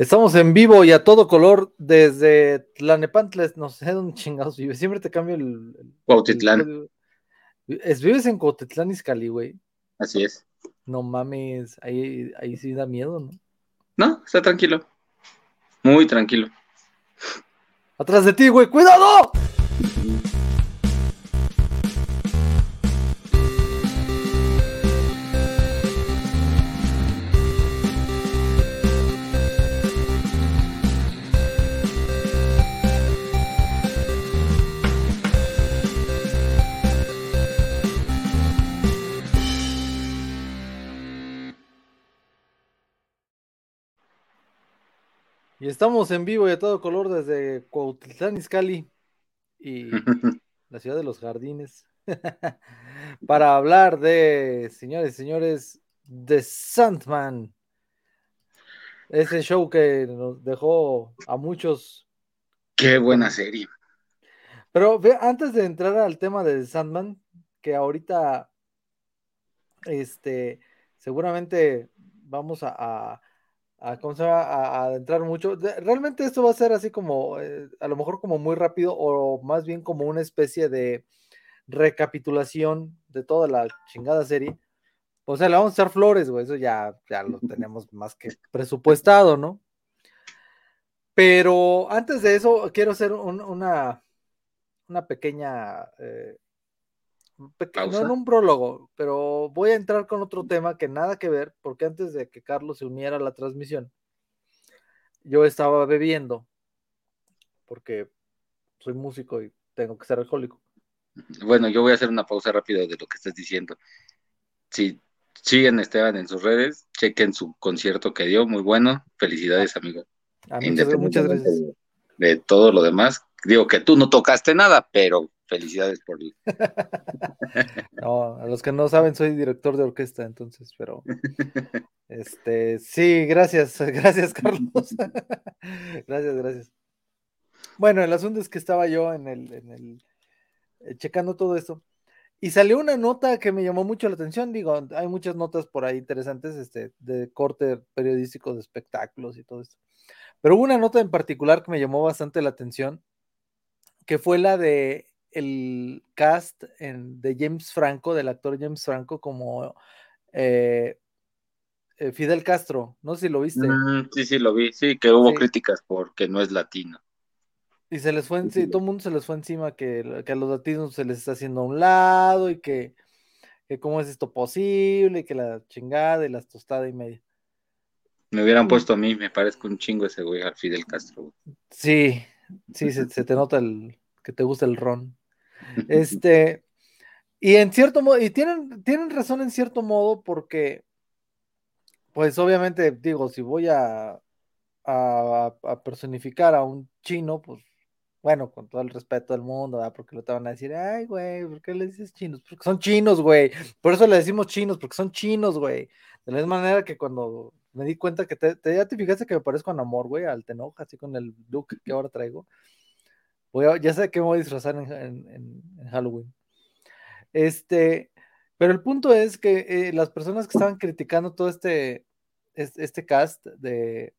Estamos en vivo y a todo color desde Tlanepantles, no sé dónde chingados vive. Siempre te cambio el. el Cuautitlán. es, vives en Cuautitlán, Izcalli, güey. Así es. No mames, ahí, ahí sí da miedo, ¿no? No, está tranquilo. Muy tranquilo. Atrás de ti, güey, cuidado. Y estamos en vivo y a todo color desde Cuautitlán Izcalli y la ciudad de los jardines para hablar de, señores y señores, de Sandman. Ese show que nos dejó a muchos. Qué buena serie. Pero ve, antes de entrar al tema de Sandman, que ahorita, este, seguramente vamos a, a a, ¿cómo se va? A, adentrar mucho. Realmente esto va a ser así como, eh, a lo mejor como muy rápido o más bien como una especie de recapitulación de toda la chingada serie. O sea, le vamos a echar flores, güey, eso ya, ya lo tenemos más que presupuestado, ¿no? Pero antes de eso, quiero hacer una, una pequeña eh, no en un prólogo, pero voy a entrar con otro tema que nada que ver, porque antes de que Carlos se uniera a la transmisión, yo estaba bebiendo, porque soy músico y tengo que ser alcohólico. Bueno, yo voy a hacer una pausa rápida de lo que estás diciendo. Si siguen Esteban en sus redes, chequen su concierto que dio, muy bueno. Felicidades, amigo. muchas gracias. De todo lo demás, digo que tú no tocaste nada, pero felicidades por no, a los que no saben, soy director de orquesta, entonces, pero este sí, gracias, gracias, Carlos. gracias, gracias. Bueno, el asunto es que estaba yo en el, en el eh, checando todo esto. Y salió una nota que me llamó mucho la atención. Digo, hay muchas notas por ahí interesantes, este, de corte periodístico de espectáculos y todo esto. Pero hubo una nota en particular que me llamó bastante la atención, que fue la de el cast de James Franco, del actor James Franco, como eh, eh, Fidel Castro. No sé si lo viste. Mm, sí, sí, lo vi. Sí, que hubo críticas porque no es latino. Y se les fue, todo el mundo se les fue encima que, a los latinos se les está haciendo a un lado y que, que cómo es esto posible, y que la chingada y las tostadas y media. Me hubieran puesto a mí, me parezco un chingo ese güey, al Fidel Castro. Sí, sí, se, se te nota el que te gusta el ron. Este, y en cierto modo, y tienen, tienen razón en cierto modo porque, pues obviamente, digo, si voy a, personificar a un chino, pues bueno, con todo el respeto del mundo, porque lo te van a decir, ay, güey, ¿por qué le dices chinos? Porque son chinos, güey. Por eso le decimos chinos, porque son chinos, güey. De la misma manera que cuando me di cuenta que te, ya te fijaste que me parezco a amor, güey, al Tenoch, así con el look que ahora traigo ya sé que me voy a disfrazar en, Halloween. Este, pero el punto es que eh, las personas que estaban criticando todo este, este, cast de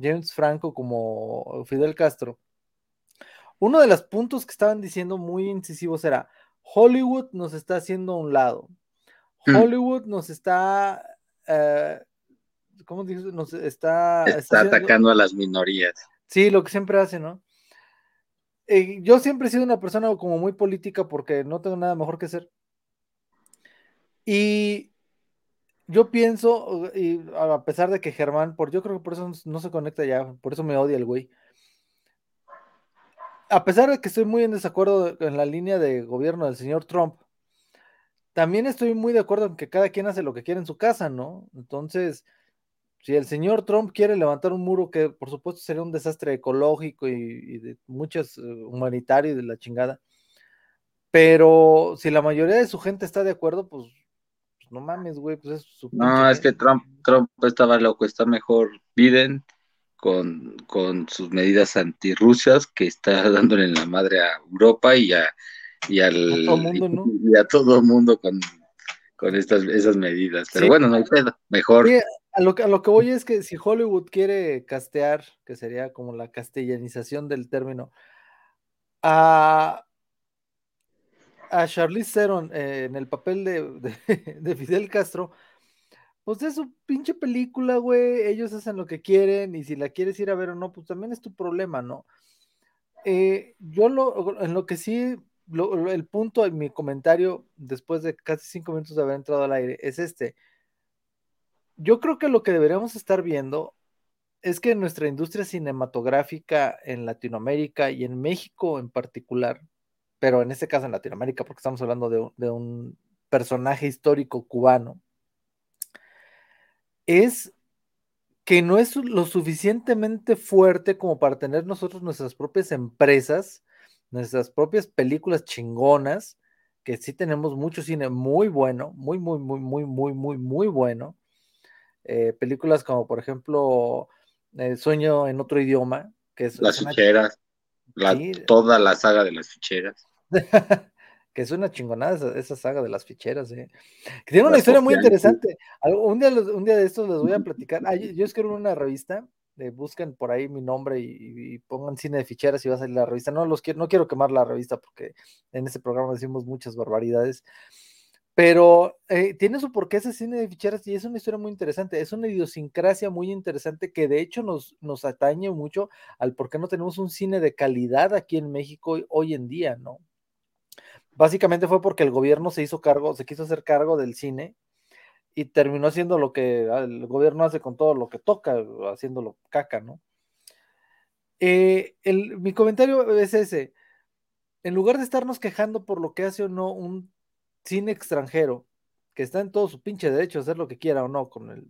James Franco como Fidel Castro, uno de los puntos que estaban diciendo muy incisivos era, Hollywood nos está haciendo a un lado. Hmm. Hollywood nos está, eh, ¿cómo dices? Nos está... Está, atacando a las minorías. Sí, lo que siempre hace, ¿no? Eh, yo siempre he sido una persona como muy política porque no tengo nada mejor que hacer. Y yo pienso, y a pesar de que Germán, por yo creo que por eso no se conecta ya, por eso me odia el güey. A pesar de que estoy muy en desacuerdo en la línea de gobierno del señor Trump, también estoy muy de acuerdo en que cada quien hace lo que quiere en su casa, ¿no? Entonces, si el señor Trump quiere levantar un muro que por supuesto sería un desastre ecológico y, de muchos humanitarios eh, humanitario y de la chingada, pero si la mayoría de su gente está de acuerdo, pues, pues no mames, güey, pues es su No, es que Trump, Trump estaba loco, está mejor Biden con, con sus medidas antirrusias que está dándole en la madre a Europa y a, y al, todo mundo, ¿no? y a todo mundo con, con estas, esas medidas. Pero bueno, no hay pedo, mejor a, lo, a lo que voy es que si Hollywood quiere castear, que sería como la castellanización del término, a, a Charlize Theron eh, en el papel de, Fidel Castro, pues es su pinche película, güey, ellos hacen lo que quieren y si la quieres ir a ver o no, pues también es tu problema, ¿no? Eh, yo lo, en lo que sí, el punto en mi comentario, después de casi cinco minutos de haber entrado al aire, es este. Yo creo que lo que deberíamos estar viendo es que nuestra industria cinematográfica en Latinoamérica y en México en particular, pero en este caso en Latinoamérica, porque estamos hablando de, un personaje histórico cubano, es que no es lo suficientemente fuerte como para tener nosotros nuestras propias empresas, nuestras propias películas chingonas, que sí tenemos mucho cine muy bueno, muy, muy, muy, muy, muy, muy, muy bueno. Eh, películas como, por ejemplo, El Sueño en otro idioma, que es... Las ficheras, toda la saga de las ficheras. que es una chingonada esa, saga de las ficheras, ¿eh? que tiene una historia muy interesante. Un día, un día de estos les voy a platicar. Ah, yo, escribo una revista, eh, busquen por ahí mi nombre y, pongan cine de ficheras y va a salir la revista. No, los quiero, no quiero quemar la revista porque en este programa decimos muchas barbaridades. Pero eh, tiene su porqué ese cine de ficheras y es una historia muy interesante. Es una idiosincrasia muy interesante que de hecho nos, nos atañe mucho al por qué no tenemos un cine de calidad aquí en México hoy en día, ¿no? básicamente fue porque el gobierno se hizo cargo, se quiso hacer cargo del cine y terminó haciendo lo que el gobierno hace con todo lo que toca, haciéndolo caca, ¿no? Eh, mi comentario es ese. En lugar de estarnos quejando por lo que hace o no un cine extranjero, que está en todo su pinche derecho a hacer lo que quiera o no con, el,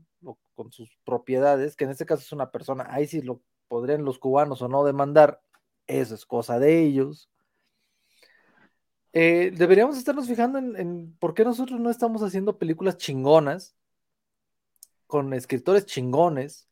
con sus propiedades, que en este caso es una persona, ahí sí lo podrían los cubanos o no demandar, eso es cosa de ellos. Eh, deberíamos estarnos fijando en, por qué nosotros no estamos haciendo películas chingonas con escritores chingones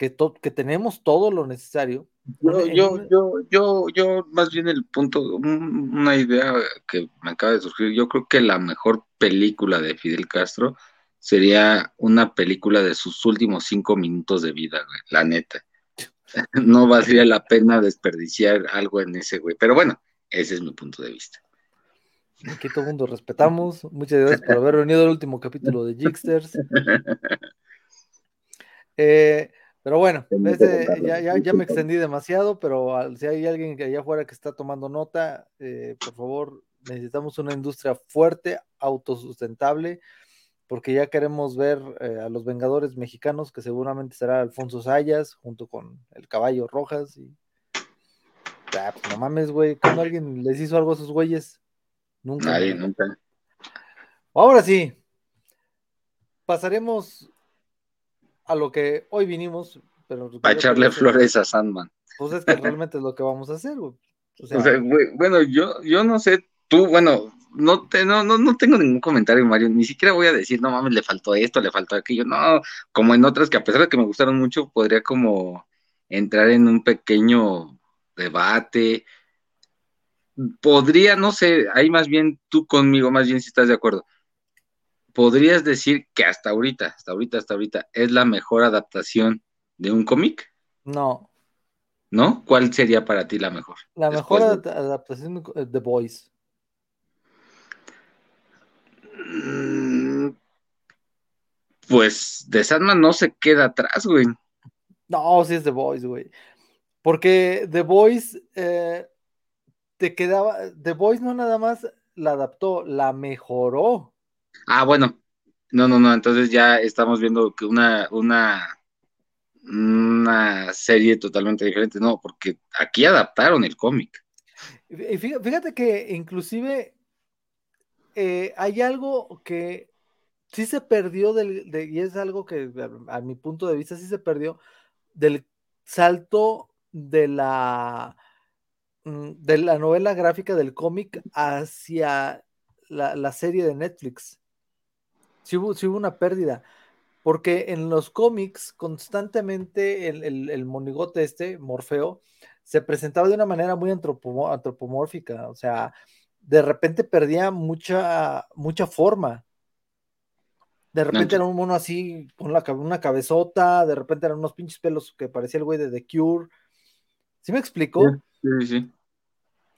que, que tenemos todo lo necesario. Yo, yo, yo, yo, yo, más bien el punto, una idea que me acaba de surgir, yo creo que la mejor película de Fidel Castro sería una película de sus últimos cinco minutos de vida, la neta. No valdría la pena desperdiciar algo en ese güey, pero bueno, ese es mi punto de vista. Aquí todo el mundo respetamos. Muchas gracias por haber venido al último capítulo de Jigsters. Eh, pero bueno, ya, me extendí demasiado, pero si hay alguien que allá afuera que está tomando nota, eh, por favor, necesitamos una industria fuerte, autosustentable, porque ya queremos ver eh, a los Vengadores mexicanos, que seguramente será Alfonso Sayas, junto con el Caballo Rojas. Y... Ah, pues no mames, güey, cuando alguien les hizo algo a esos güeyes. Nunca. nunca. Ahora sí, pasaremos a lo que hoy vinimos. Pero Para echarle flores a Sandman. Pues es que realmente es lo que vamos a hacer, bueno, yo, yo no sé, tú, bueno, no, te, no, no, no tengo ningún comentario, Mario, ni siquiera voy a decir, no mames, le faltó esto, le faltó aquello, no, como en otras que a pesar de que me gustaron mucho, podría como entrar en un pequeño debate, podría, no sé, ahí más bien tú conmigo, más bien si estás de acuerdo, podrías decir que hasta ahorita, hasta ahorita, hasta ahorita, es la mejor adaptación de un cómic? No. ¿No? ¿Cuál sería para ti la mejor? La mejor adaptación de The Boys. Mm, pues de Sandman no se queda atrás, güey. No, sí es The Boys, güey. Porque The Boys eh, te quedaba, The Voice no nada más la adaptó, la mejoró. Ah, bueno, no, no, no, entonces ya estamos viendo que una, una, una serie totalmente diferente, no, porque aquí adaptaron el cómic. Fíjate que inclusive eh, hay algo que sí se perdió del, y es algo que a mi punto de vista sí se perdió del salto de la Mm, de la novela gráfica del cómic hacia la, serie de Netflix. Sí hubo, una pérdida, porque en los cómics constantemente el, monigote este, Morfeo, se presentaba de una manera muy antropomórfica, o sea, de repente perdía mucha, mucha forma. De repente era un mono así, con la, una cabezota, de repente eran unos pinches pelos que parecía el güey de The Cure. ¿Sí me explicó? Sí, sí.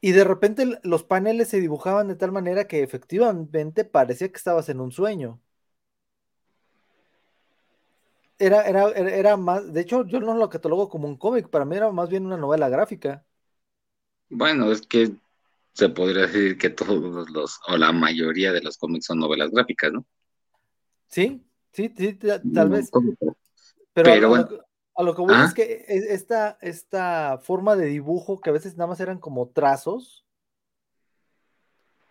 Y de repente los paneles se dibujaban de tal manera que efectivamente parecía que estabas en un sueño. Era, era, era, más, de hecho, yo no lo catalogo como un cómic, para mí era más bien una novela gráfica. Bueno, es que se podría decir que todos los, o la mayoría de los cómics son novelas gráficas, ¿no? Sí, sí, sí, tal vez. Pero, bueno. A lo, que voy es que e, esta, esta forma de dibujo, que a veces nada más eran como trazos,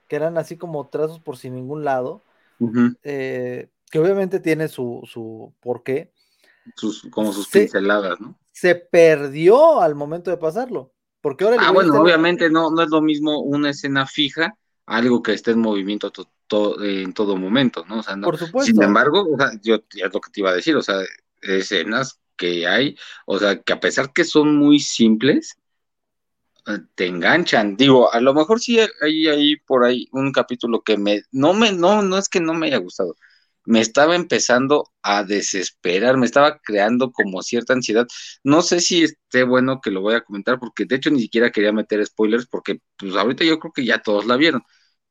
que eran así como trazos por sin ningún lado, eh, que obviamente tiene su, su porqué. Sus, como sus pinceladas, ¿no? Se perdió al momento de pasarlo. Porque ahora ah, bueno, obviamente no, no es lo mismo una escena fija, algo que esté en movimiento en todo momento, ¿no? O sea, no. Por supuesto. Sin embargo, o sea, yo ya es lo que te iba a decir, o sea, escenas que hay, o sea, que a pesar que son muy simples, eh, te enganchan. Digo, a lo mejor sí hay ahí por ahí un capítulo que me, no me, no, no es que no me haya gustado, me estaba empezando a desesperar, me estaba creando como cierta ansiedad. No sé si esté bueno que lo voy a comentar, porque de hecho ni siquiera quería meter spoilers, porque pues ahorita yo creo que ya todos la vieron,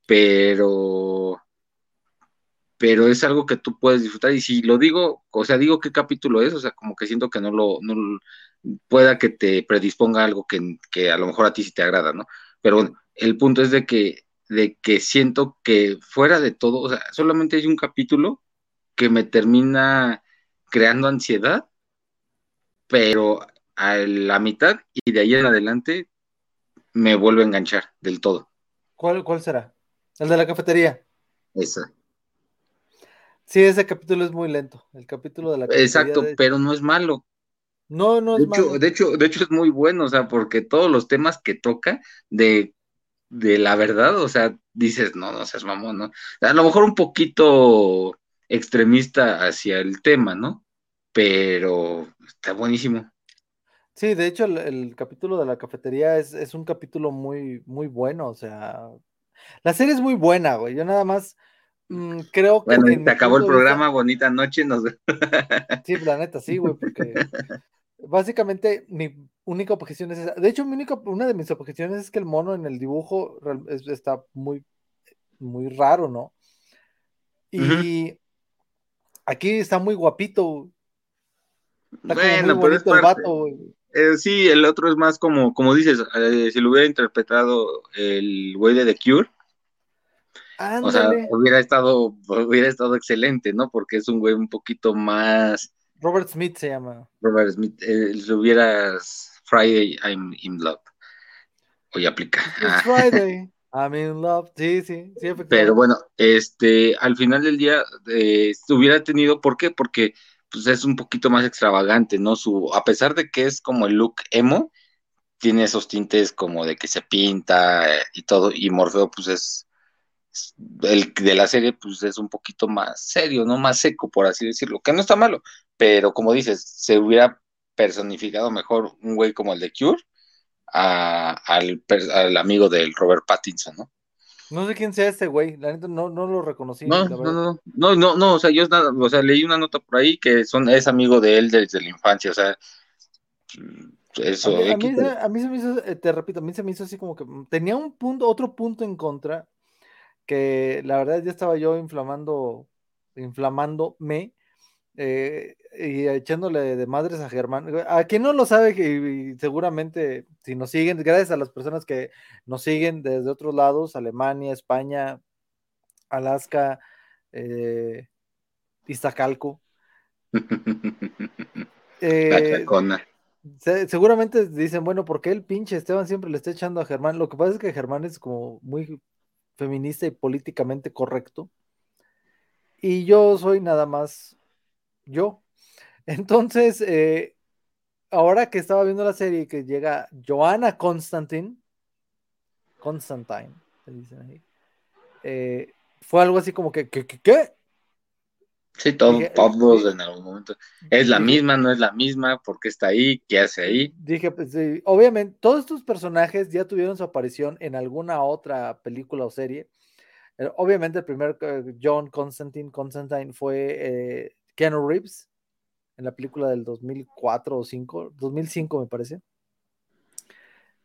pero pero es algo que tú puedes disfrutar y si lo digo, o sea, digo qué capítulo es, o sea, como que siento que no lo, pueda que te predisponga algo que, que a lo mejor a ti sí te agrada, ¿no? Pero bueno, el punto es de que de que siento que fuera de todo, o sea, solamente hay un capítulo que me termina creando ansiedad, pero a la mitad y de ahí en adelante me vuelve a enganchar del todo. ¿Cuál, cuál será? El de la cafetería. Esa. Sí, ese capítulo es muy lento. El capítulo de la cafetería. Exacto, pero no es malo. No, no es malo. De hecho, de hecho es muy bueno, o sea, porque todos los temas que toca de de la verdad, o sea, dices, no, no seas mamón, ¿no? A lo mejor un poquito extremista hacia el tema, ¿no? Pero está buenísimo. Sí, de hecho, el, capítulo de la cafetería es, un capítulo muy, muy bueno, o sea, la serie es muy buena, güey. Yo nada más mm, creo que. Bueno, te acabó el programa, bonita noche. Nos... sí, la neta, sí, güey, porque básicamente mi única objeción es esa. De hecho, mi única, una de mis objeciones es que el mono en el dibujo está muy, muy raro, ¿no? Y aquí está muy guapito. Está bueno, muy bonito el vato. Eh, sí, el otro es más como, como dices, eh, si lo hubiera interpretado el güey de The Cure, o sea, hubiera estado, hubiera estado excelente, ¿no? Porque es un güey un poquito más Robert Smith se llama. Robert Smith, eh, si hubieras Friday, I'm in love. Hoy aplica. It's Friday, I'm in love. Sí, sí, sí. Pero bueno, este, al final del día eh, hubiera tenido, ¿por qué? Porque pues es un poquito más extravagante, ¿no? Su, a pesar de que es como el look emo, tiene esos tintes como de que se pinta eh, y todo, y Morfeo pues es el de la serie pues es un poquito más serio, no más seco, por así decirlo, que no está malo, pero como dices, se hubiera personificado mejor un güey como el de Cure al, amigo del Robert Pattinson, ¿no? No sé quién sea este güey, la neta no, no lo reconocí. No, no, no, no, no, no, o sea, yo o sea, leí una nota por ahí que son, es amigo de él desde la infancia, o sea, eso. A mí, a mí, se me hizo, eh, te repito, a mí se me hizo así como que tenía un punto, otro punto en contra, que la verdad ya estaba yo inflamando, inflamándome, eh, y echándole de madres a Germán. A quien no lo sabe, y, seguramente si nos siguen, gracias a las personas que nos siguen desde otros lados, Alemania, España, Alaska, eh, Iztacalco. eh, seguramente dicen, bueno, ¿por qué el pinche Esteban siempre le está echando a Germán? Lo que pasa es que Germán es como muy feminista y políticamente correcto. Y yo soy nada más yo. Entonces, eh, ahora que estaba viendo la serie que llega Joanna Constantine, Constantine, eh, fue algo así como que, ¿qué? qué, Sí, todos, en algún momento. ¿Es la misma? ¿No es la misma? ¿Por qué está ahí? ¿Qué hace ahí? Dije, pues obviamente, todos estos personajes ya tuvieron su aparición en alguna otra película o serie. obviamente el primer eh, John Constantine, Constantine fue eh, Keanu Reeves en la película del 2004 o 5, 2005 me parece.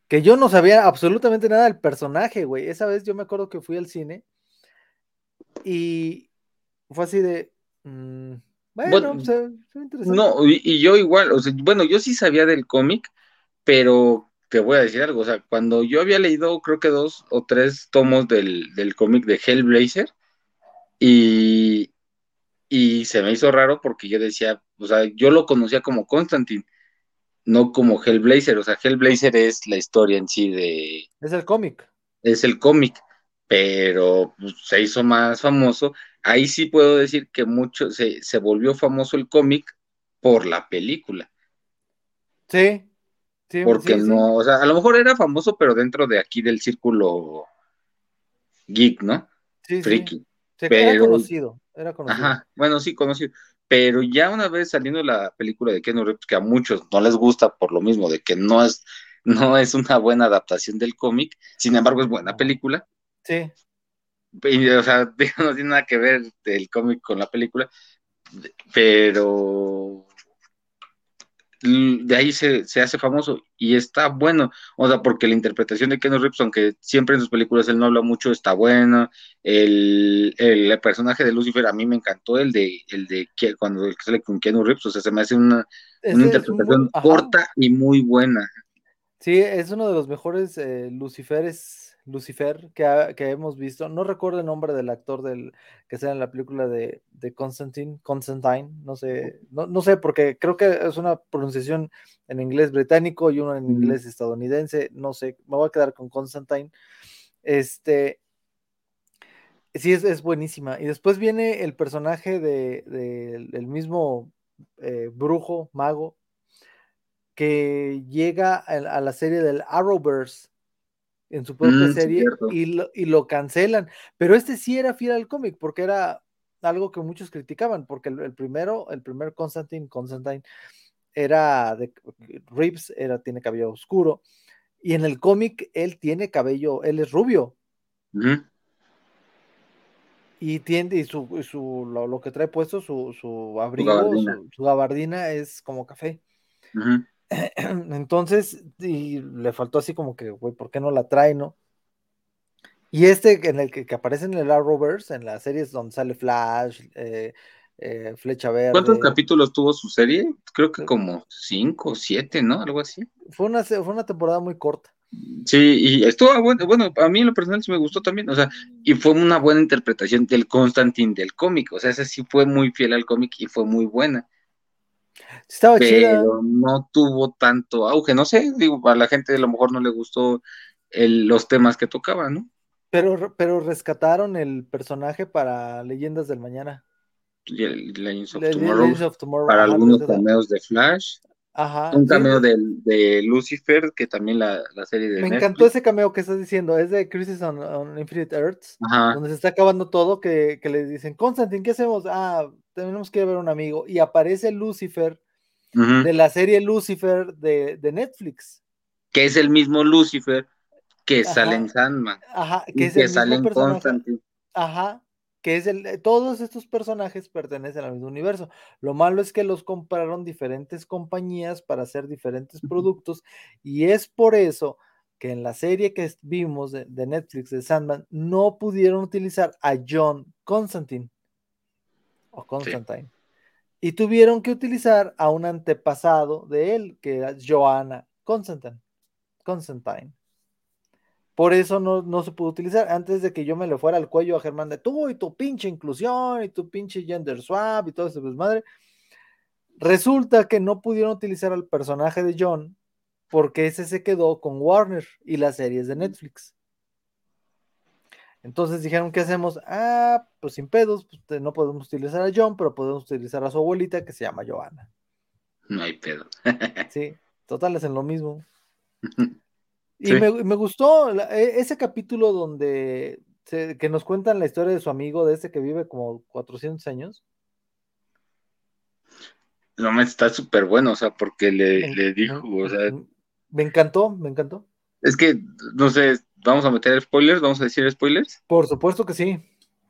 Que yo no sabía absolutamente nada del personaje, güey. Esa vez yo me acuerdo que fui al cine y fue así de... Mm, bueno, No, y, yo igual, o sea, bueno, yo sí sabía del cómic, pero te voy a decir algo, o sea, cuando yo había leído creo que dos o tres tomos del, cómic de Hellblazer y, y se me hizo raro porque yo decía, o sea, yo lo conocía como Constantine, no como Hellblazer, o sea, Hellblazer es la historia en sí de... Es el cómic. Es el cómic, pero pues, se hizo más famoso. Ahí sí puedo decir que mucho, se, se volvió famoso el cómic por la película. Sí, porque no, o sea, a lo mejor era famoso, pero dentro de aquí del círculo geek, ¿no? Sí, Friki. era conocido, era conocido. Ajá, bueno, sí, conocido. Pero ya una vez saliendo la película de Ken Reeves, que a muchos no les gusta por lo mismo, de que no es, no es una buena adaptación del cómic, sin embargo es buena película. Sí. O sea, no tiene nada que ver el cómic con la película, pero de ahí se, hace famoso y está bueno, o sea, porque la interpretación de Ken Reeves, aunque siempre en sus películas él no habla mucho, está bueno, el, personaje de Lucifer a mí me encantó, el de, el de cuando sale con Ken Reeves, o sea, se me hace una, interpretación corta y muy buena. Sí, es uno de los mejores eh, Luciferes Lucifer que, que, hemos visto. No recuerdo el nombre del actor del que sea en la película de, de Constantine, Constantine, no sé, no, no, sé, porque creo que es una pronunciación en inglés británico y uno en inglés estadounidense, no sé, me voy a quedar con Constantine. Este, sí, es, es buenísima. Y después viene el personaje de, del mismo eh, brujo, mago, que llega a, a la serie del Arrowverse en su propia mm, serie y, lo, y, lo, cancelan. Pero este sí era fiel al cómic porque era algo que muchos criticaban, porque el, primero, el primer Constantine, Constantine, era de Reeves, era, tiene cabello oscuro, y en el cómic él tiene cabello, él es rubio. Y tiene, y su, su lo, que trae puesto, su, su abrigo, su gabardina. es como café. Entonces, y le faltó así como que, güey, ¿por qué no la trae, no? Y este en el que, aparece en el Arrowverse, en las series donde sale Flash, eh, eh, Flecha Verde. ¿Cuántos capítulos tuvo su serie? Creo que como cinco o siete, ¿no? Algo así. Fue una, fue una temporada muy corta. Sí, y estuvo bueno, bueno, a mí en lo personal sí me gustó también, o sea, y fue una buena interpretación del Constantine del cómic, o sea, ese sí fue muy fiel al cómic y fue muy buena. Estaba pero no tuvo tanto auge, no sé, digo, a la gente a lo mejor no le gustó los temas que tocaba, ¿no? Pero, pero rescataron el personaje para Leyendas del Mañana. Legends of, Tomorrow, para algunos cameos de Flash. Ajá, un cameo de, Lucifer, que también la, serie de. Me encantó ese cameo que estás diciendo, es de Crisis on, Infinite Earths, donde se está acabando todo, que, que le dicen, Constantine, ¿qué hacemos? Ah, tenemos que ver a un amigo, y aparece Lucifer de la serie Lucifer de, Netflix. Que es el mismo Lucifer que sale en Sandman. Ajá, que, es el sale en Constantine. Ajá, que es el, todos estos personajes pertenecen al mismo universo. Lo malo es que los compraron diferentes compañías para hacer diferentes productos y es por eso que en la serie que vimos de, Netflix de Sandman no pudieron utilizar a John Constantine o Constantine y tuvieron que utilizar a un antepasado de él, que era Joanna Constantine. Constantine. Por eso no, se pudo utilizar. Antes de que yo me le fuera al cuello a Germán de tú y tu pinche inclusión y tu pinche gender swap y todo eso, pues madre. Resulta que no pudieron utilizar al personaje de John porque ese se quedó con Warner y las series de Netflix. Entonces dijeron, ¿qué hacemos? Ah, pues sin pedos, pues, no podemos utilizar a John, pero podemos utilizar a su abuelita que se llama Joana. No hay pedo. sí, total, en lo mismo. Y me, gustó e, ese capítulo donde que nos cuentan la historia de su amigo, de ese que vive como 400 años. No, me está súper bueno, o sea, porque le, le dijo, o sea... Me encantó, me encantó. Es que, no sé, vamos a meter spoilers, vamos a decir spoilers. Por supuesto que sí.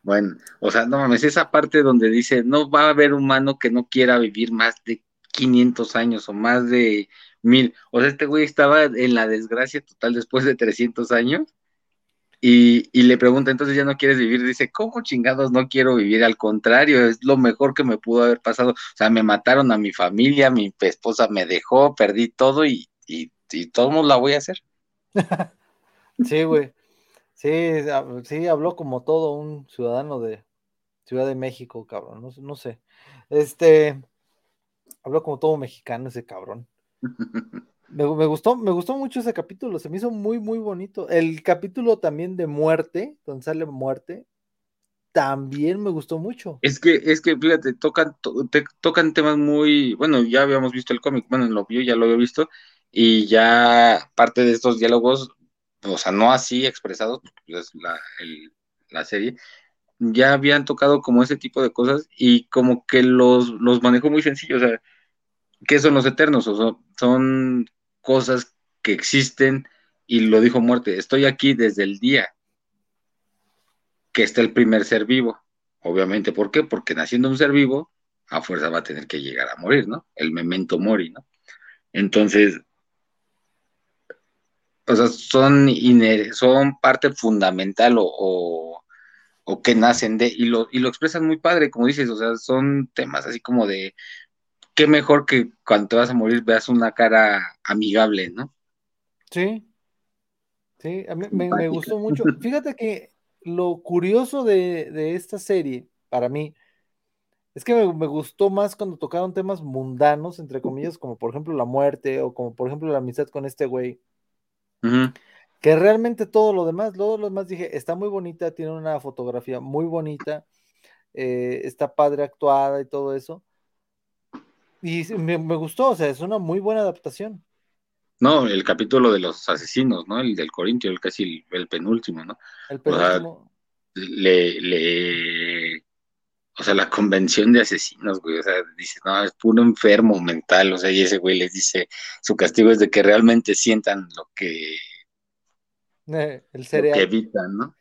Bueno, o sea, no mames, esa parte donde dice, no va a haber humano que no quiera vivir más de 500 años o más de mil. O sea, este güey estaba en la desgracia total después de 300 años y, y, le pregunta, entonces ya no quieres vivir. Dice, ¿cómo chingados no quiero vivir? Al contrario, es lo mejor que me pudo haber pasado. O sea, me mataron a mi familia, mi esposa me dejó, perdí todo y, y, y todo la voy a hacer. sí, güey. Sí, sí, habló como todo un ciudadano de Ciudad de México, cabrón. No, no sé. Este, habló como todo mexicano ese cabrón. Me, gustó, me gustó mucho ese capítulo, se me hizo muy, muy bonito. El capítulo también de muerte, donde sale muerte, también me gustó mucho. Es que, es que, fíjate, tocan, tocan temas muy, bueno, ya habíamos visto el cómic, bueno, lo vio, ya lo había visto, y ya parte de estos diálogos, o sea, no así expresados, es la, la serie, ya habían tocado como ese tipo de cosas y como que los, los manejó muy sencillo, o sea, ¿qué son los eternos? Son cosas que existen y lo dijo muerte, estoy aquí desde el día que está el primer ser vivo. Obviamente, ¿por qué? Porque naciendo un ser vivo, a fuerza va a tener que llegar a morir, ¿no? El memento mori, ¿no? Entonces, o sea, son, son parte fundamental o, o, que nacen de, y lo, y lo expresan muy padre, como dices, o sea, son temas así como de, qué mejor que cuando te vas a morir veas una cara amigable, ¿no? Sí, sí, a mí me, gustó mucho. Fíjate que lo curioso de, esta serie, para mí, es que me, gustó más cuando tocaron temas mundanos, entre comillas, como por ejemplo la muerte o como por ejemplo la amistad con este güey. Que realmente todo lo demás, todo lo demás dije, está muy bonita, tiene una fotografía muy bonita, eh, está padre actuada y todo eso y me, gustó, o sea, es una muy buena adaptación. No, el capítulo de los asesinos, ¿no? El del Corintio, el casi el, penúltimo, ¿no? El penúltimo. O sea, le, le, o sea, la convención de asesinos, güey, o sea, dice, no, es puro enfermo mental, o sea, y ese güey les dice, su castigo es de que realmente sientan lo que, eh, el cereal. que evitan, ¿no?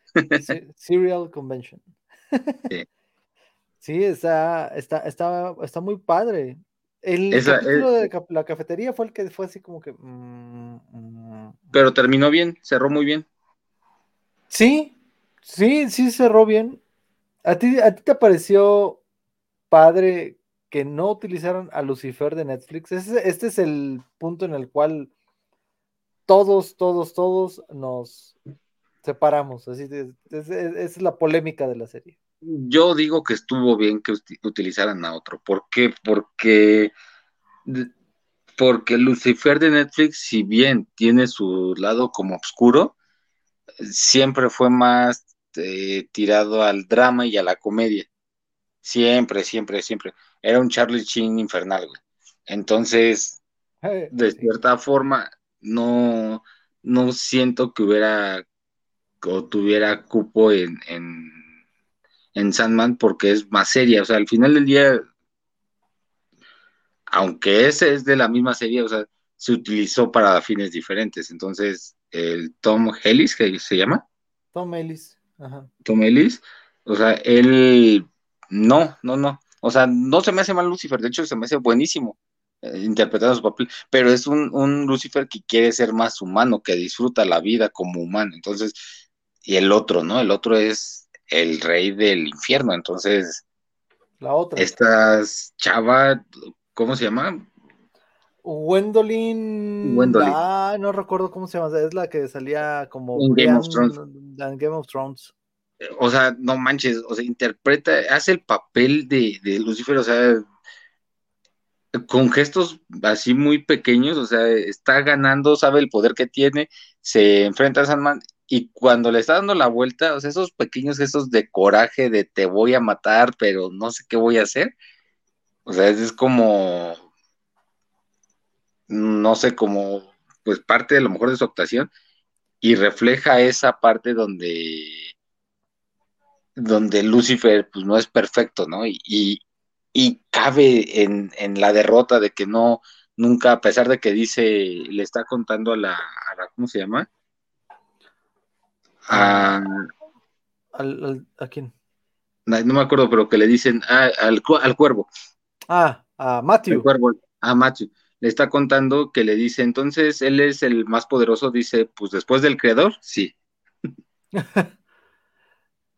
Serial Convention. sí. sí, está, está, está, está muy padre. El capítulo de la cafetería fue el que fue así como que. Mm, mm, pero terminó bien, cerró muy bien. Sí, sí, sí cerró bien. ¿A ti, a ti te pareció padre que no utilizaron a Lucifer de Netflix? Este, es el punto en el cual todos, todos, todos nos separamos. Así esa es la polémica de la serie yo digo que estuvo bien que utilizaran a otro. ¿Por qué? Porque, porque Lucifer de Netflix, si bien tiene su lado como oscuro, siempre fue más eh, tirado al drama y a la comedia. Siempre, siempre, siempre. Era un Charlie Chin infernal, güey. Entonces, eh, de cierta forma, no, no siento que hubiera o tuviera cupo en en Sandman porque es más seria. O sea, al final del día, aunque ese es de la misma serie, o sea, se utilizó para fines diferentes. Entonces, el Tom Ellis, que se llama. Tom Ellis. Ajá. Tom Ellis, o sea, él, no, no, no. O sea, no se me hace mal Lucifer, de hecho se me hace buenísimo eh, interpretando su papel, pero es un, un Lucifer que quiere ser más humano, que disfruta la vida como humano. Entonces, y el otro, ¿no? El otro es el rey del infierno. Entonces, la otra. Esta chava, ¿cómo se llama? Wendolin. Ah, no recuerdo cómo se llama. Es la que salía como en Game of Thrones. Game of Thrones. O sea, no manches, o sea, interpreta, hace el papel de, de Lucifer, o sea, con gestos así muy pequeños, o sea, está ganando, sabe el poder que tiene, se enfrenta a Sandman y cuando le está dando la vuelta, o sea, esos pequeños gestos de coraje, de te voy a matar, pero no sé qué voy a hacer, o sea, es, como, no sé, como, pues parte de lo mejor de su actuación, y refleja esa parte donde, donde Lucifer, pues no es perfecto, ¿no? Y, y, cabe en, en, la derrota de que no, nunca, a pesar de que dice, le está contando a la, a la ¿cómo se llama? a, ¿A quién? No me acuerdo, pero que le dicen ah, al, al cuervo. Ah, a Matthew. cuervo, a Matthew. Le está contando que le dice, entonces él es el más poderoso, dice, pues después del creador, sí.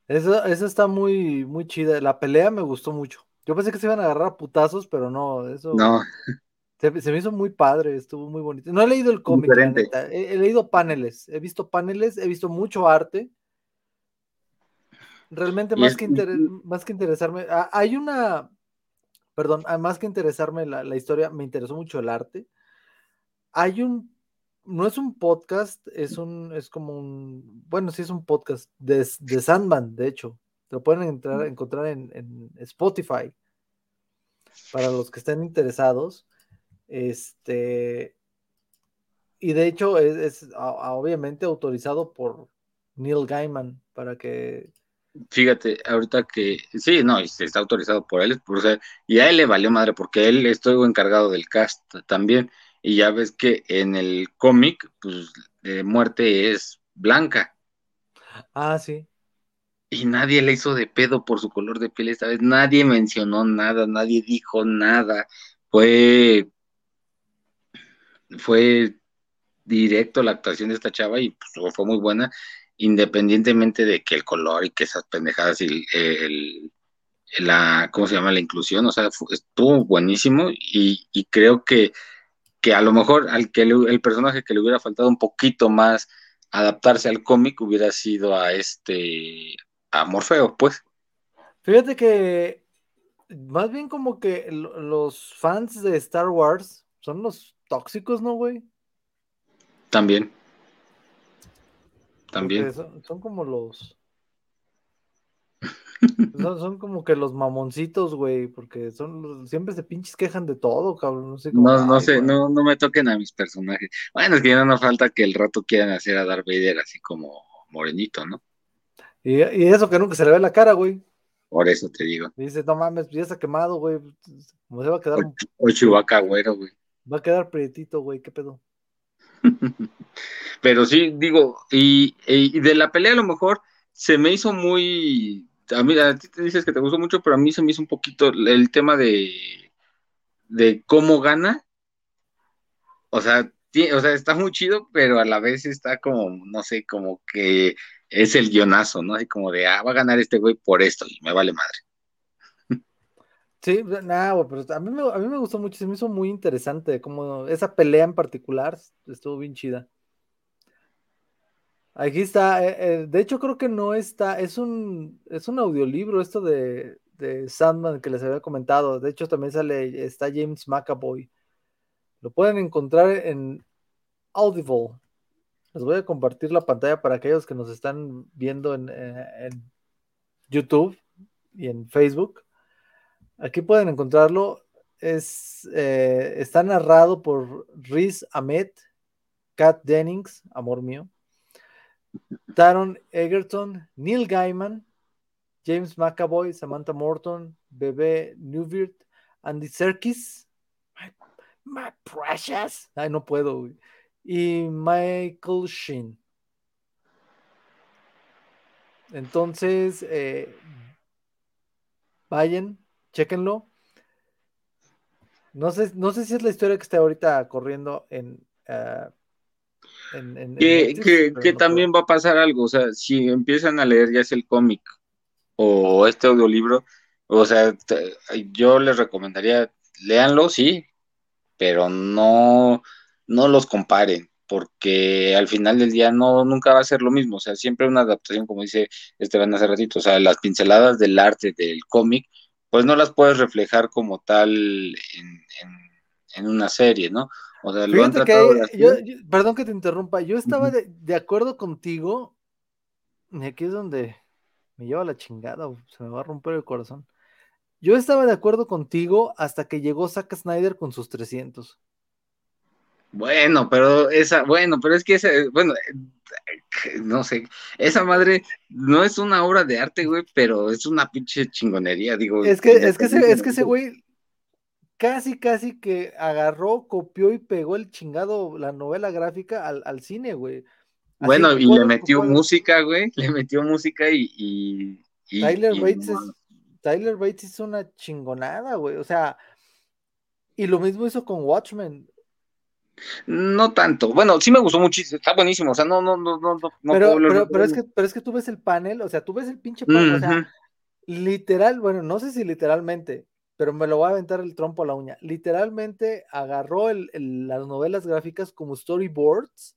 eso, eso está muy, muy chida. La pelea me gustó mucho. Yo pensé que se iban a agarrar a putazos, pero no, eso. No. Se, me hizo muy padre, estuvo muy bonito. No he leído el cómic, he, leído paneles, he visto paneles, he visto mucho arte. Realmente más, que, más que interesarme, hay una, perdón, ah, más que interesarme la, historia, me interesó mucho el arte. Hay un, no es un podcast, es un, es como un, bueno, sí es un podcast de, de Sandman, de hecho. Lo pueden entrar, encontrar en, en Spotify para los que estén interesados. Este, y de hecho es, obviamente autorizado por Neil Gaiman para que... Fíjate, ahorita que sí, no, está autorizado por él, por, y a él le valió madre porque él estuvo encargado del cast también, y ya ves que en el cómic, pues, muerte es blanca. Ah, sí. Y nadie le hizo de pedo por su color de piel esta vez, nadie mencionó nada, nadie dijo nada, fue fue directo la actuación de esta chava y pues, fue muy buena, independientemente de que el color y que esas pendejadas y el, la, ¿cómo se llama? La inclusión, o sea, estuvo buenísimo y, creo que, que, a lo mejor al que el personaje que le hubiera faltado un poquito más adaptarse al cómic hubiera sido a este, a Morfeo, pues. Fíjate que más bien como que los fans de Star Wars son los tóxicos, ¿no, güey? También. También. Son, como los. son, como que los mamoncitos, güey, porque son siempre se pinches quejan de todo, cabrón. No sé, no, no, sé no, no me toquen a mis personajes. Bueno, es que ya no nos falta que el rato quieran hacer a Darth Vader así como morenito, ¿no? Y, eso que nunca se le ve la cara, güey. Por eso te digo. Dice, no mames, ya está quemado, güey. ¿Cómo se va a quedar? O, o Chihuahua, güero, güey. Va a quedar prietito, güey, ¿qué pedo? Pero sí, digo, y, de la pelea a lo mejor se me hizo muy. A mí, a ti te dices que te gustó mucho, pero a mí se me hizo un poquito el tema de, de cómo gana. O sea, o sea, está muy chido, pero a la vez está como, no sé, como que es el guionazo, ¿no? Así como de, ah, va a ganar este güey por esto y me vale madre. Sí, nada, pero a mí, me, a mí me gustó mucho, se me hizo muy interesante, como esa pelea en particular estuvo bien chida. Aquí está, eh, eh, de hecho creo que no está, es un, es un audiolibro esto de, de Sandman que les había comentado, de hecho también sale, está James McAvoy, lo pueden encontrar en Audible, les voy a compartir la pantalla para aquellos que nos están viendo en, eh, en YouTube y en Facebook. Aquí pueden encontrarlo. Es, está narrado por Riz Ahmed, Kat Dennings, amor mío, Taron Egerton, Neil Gaiman, James McAvoy, Samantha Morton, Bebe Newbert, Andy Serkis, my, precious, ay no puedo, y Michael Sheen. Entonces, eh, vayan, chéquenlo. No sé, no sé si es la historia que está ahorita corriendo en. Que, también va a pasar algo, o sea, si empiezan a leer ya es el cómic o este audiolibro, o sea, yo les recomendaría, léanlo, sí, pero no, no los comparen, porque al final del día no, nunca va a ser lo mismo, o sea, siempre una adaptación, como dice Esteban hace ratito, o sea, las pinceladas del arte del cómic pues no las puedes reflejar como tal en, una serie, ¿no? O sea, lo han tratado de perdón que te interrumpa, yo estaba de, acuerdo contigo, y aquí es donde me lleva la chingada, se me va a romper el corazón. Yo estaba de acuerdo contigo hasta que llegó Zack Snyder con sus 300. Bueno, pero esa, bueno, pero es que esa, bueno, no sé, esa madre no es una obra de arte, güey, pero es una pinche chingonería, digo. Es que, es que, ese, es que ese güey casi, casi que agarró, copió y pegó el chingado, la novela gráfica al, cine, güey. bueno, y le metió música, güey, le metió música y... Tyler, Bates es, Tyler Bates es una chingonada, güey, o sea, y lo mismo hizo con Watchmen. No tanto. Bueno, sí me gustó muchísimo. Está buenísimo. O sea, no, no, no, no. no pero, pero, pero, es que, pero es que tú ves el panel, o sea, tú ves el pinche panel, o sea, literal, bueno, no sé si literalmente, pero me lo voy a aventar el trompo a la uña. Literalmente agarró el, las novelas gráficas como storyboards.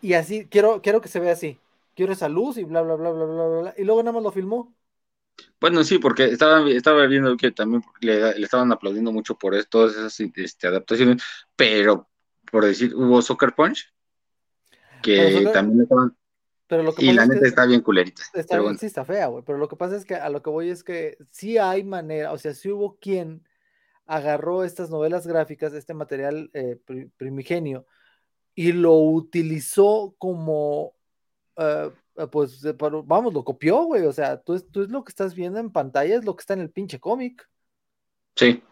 Y así, quiero, quiero que se vea así. Quiero esa luz y bla, bla, bla, bla, bla, bla. Y luego nada más lo filmó. Bueno, sí, porque estaba, estaba viendo que también le, estaban aplaudiendo mucho por todas esas este, adaptaciones, pero por decir, hubo Soccer Punch, que también estaban... Pero lo que y la neta está bien culerita. Está bien, sí está fea, güey, pero lo que pasa es que a lo que voy es que sí hay manera, o sea, sí hubo quien agarró estas novelas gráficas, este material eh, primigenio, y lo utilizó como uh, Ah, pues vamos, lo copió, güey. O sea, tú, tú es lo que estás viendo en pantalla, es lo que está en el pinche cómic. Sí.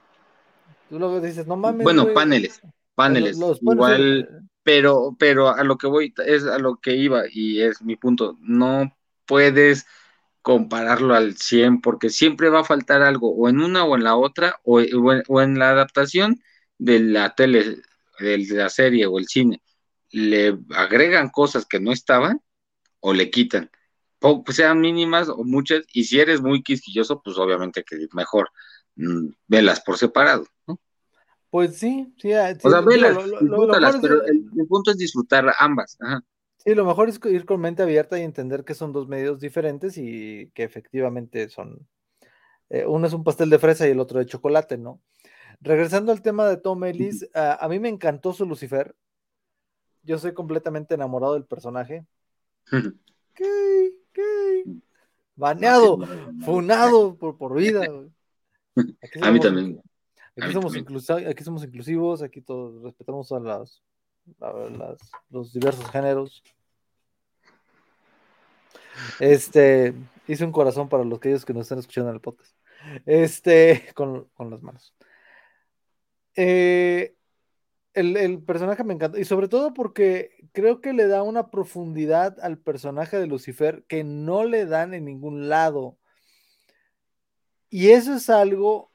Tú luego dices, no mames. Bueno, paneles, paneles. igual, pero, pero a lo que voy, es a lo que iba y es mi punto. No puedes compararlo al 100 porque siempre va a faltar algo, o en una o en la otra, o, en la adaptación de la tele, de la serie o el cine. Le agregan cosas que no estaban o le quitan, o sean mínimas o muchas, y si eres muy quisquilloso, pues obviamente que mejor mm, velas por separado. Pues sí, sí. Ah, o sea, velas, disfrútalas, pero el, punto es disfrutar ambas. Sí, lo mejor es ir con mente abierta y entender que son dos medios diferentes y que efectivamente son. Eh, uno es un pastel de fresa y el otro de chocolate, ¿no? Regresando al tema de Tom Ellis, ah, a mí me encantó su Lucifer. Yo soy completamente enamorado del personaje. ¿Qué? ¿Qué? Baneado, funado por, por vida. a mí también. Aquí, somos aquí somos inclusivos, aquí todos respetamos a, las, los diversos géneros. Este, hice un corazón para los que que nos están escuchando en el podcast. Este, con, con las manos. Eh, el, personaje me encanta. Y sobre todo porque creo que le da una profundidad al personaje de Lucifer que no le dan en ningún lado. Y eso es algo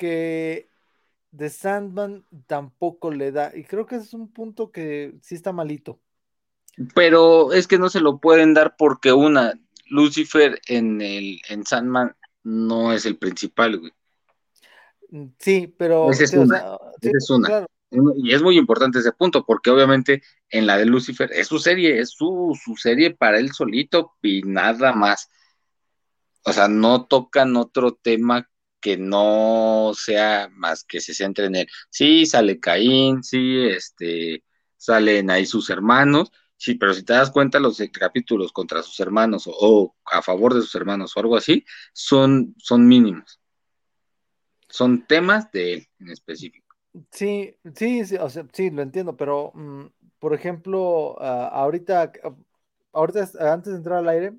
que de Sandman tampoco le da. Y creo que es un punto que sí está malito. Pero es que no se lo pueden dar porque una, Lucifer en el en Sandman no es el principal, güey. Mm, sí, pero. Esa es una. es una. Y es muy importante ese punto, porque obviamente en la de Lucifer es su serie, es su, su serie para él solito y nada más. O sea, no tocan otro tema que no sea más que se centre en él. Sí, sale Caín, sí, este, salen ahí sus hermanos, sí, pero si te das cuenta, los capítulos contra sus hermanos o, a favor de sus hermanos o algo así, son, son mínimos son temas de él en específico. Sí, sí, sí, o sea, sí, lo entiendo, pero mm, por ejemplo, ah, ahorita, ahorita antes de entrar al aire,